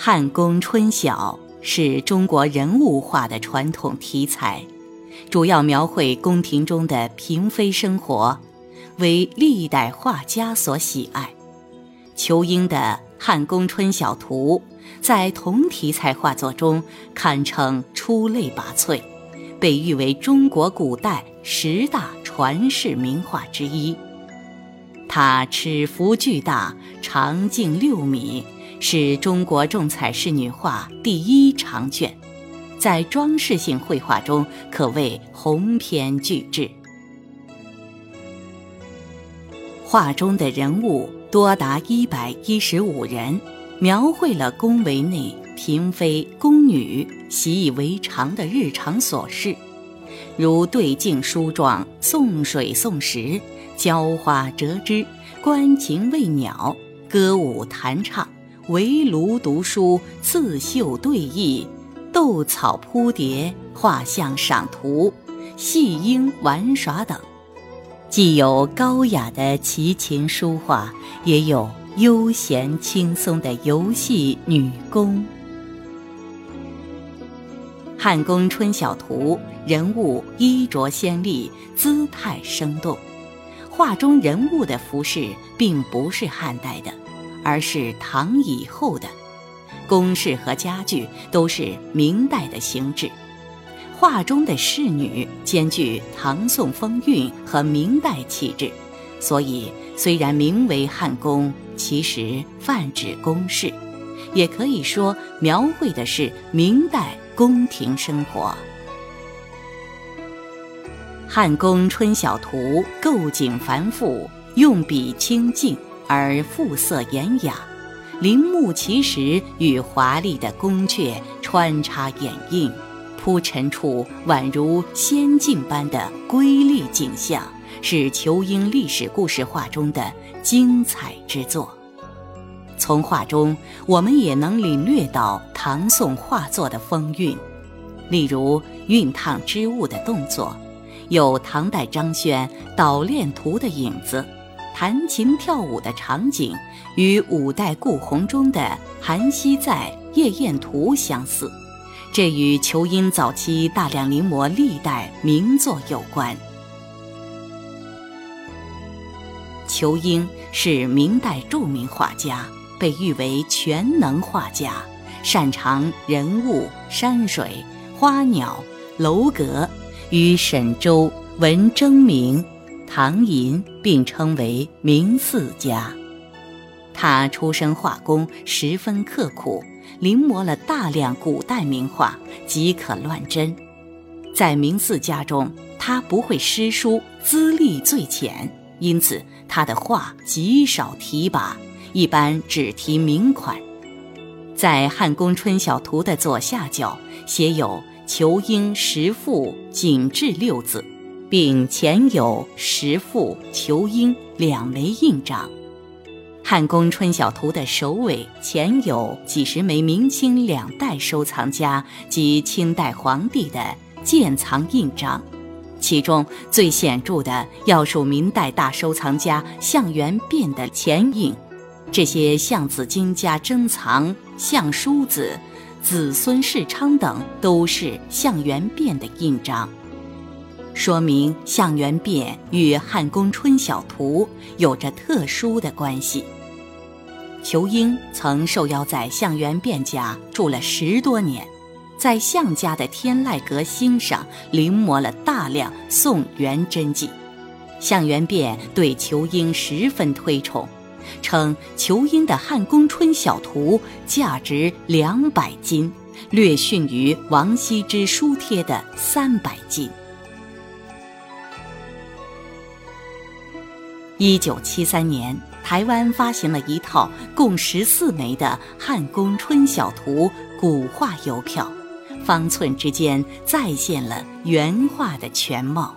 汉宫春晓是中国人物画的传统题材，主要描绘宫廷中的嫔妃生活，为历代画家所喜爱。仇英的《汉宫春晓图》在同题材画作中堪称出类拔萃，被誉为中国古代十大传世名画之一。它尺幅巨大，长径六米。是中国重彩仕女画第一长卷，在装饰性绘画中可谓鸿篇巨制。画中的人物多达一百一十五人，描绘了宫闱内嫔妃、宫女习以为常的日常琐事，如对镜梳妆、送水送食、浇花折枝、观禽喂鸟、歌舞弹唱。围炉读书、刺绣对弈、斗草铺叠、画像赏图、戏莺玩耍等，既有高雅的齐琴书画，也有悠闲轻松的游戏女工。《汉宫春晓图》人物衣着鲜丽，姿态生动，画中人物的服饰并不是汉代的。而是唐以后的，宫室和家具都是明代的形制。画中的侍女兼具唐宋风韵和明代气质，所以虽然名为汉宫，其实泛指宫室，也可以说描绘的是明代宫廷生活。《汉宫春晓图》构景繁复，用笔清静。而肤色严雅，陵墓其实与华丽的宫阙穿插掩映，铺陈出宛如仙境般的瑰丽景象，是仇英历史故事画中的精彩之作。从画中，我们也能领略到唐宋画作的风韵，例如熨烫织物的动作，有唐代张轩捣练图的影子。弹琴跳舞的场景与五代顾闳中的《韩熙载夜宴图》相似，这与仇英早期大量临摹历代名作有关。仇英是明代著名画家，被誉为全能画家，擅长人物、山水、花鸟、楼阁，与沈周、文征明。唐寅并称为明四家，他出身画工，十分刻苦，临摹了大量古代名画，即可乱真。在明四家中，他不会诗书，资历最浅，因此他的画极少题跋，一般只题名款。在《汉宫春晓图》的左下角写有“仇英石父景致”六字。并前有石父仇英两枚印章，《汉宫春晓图》的首尾前有几十枚明清两代收藏家及清代皇帝的鉴藏印章，其中最显著的要数明代大收藏家项元汴的前印。这些项子金家珍藏项叔子、子孙世昌等，都是项元汴的印章。说明项元汴与《汉宫春晓图》有着特殊的关系。仇英曾受邀在项元汴家住了十多年，在项家的天籁阁欣赏临摹了大量宋元真迹。项元汴对仇英十分推崇，称仇英的《汉宫春晓图》价值两百金，略逊于王羲之书帖的三百金。一九七三年，台湾发行了一套共十四枚的《汉宫春晓图》古画邮票，方寸之间再现了原画的全貌。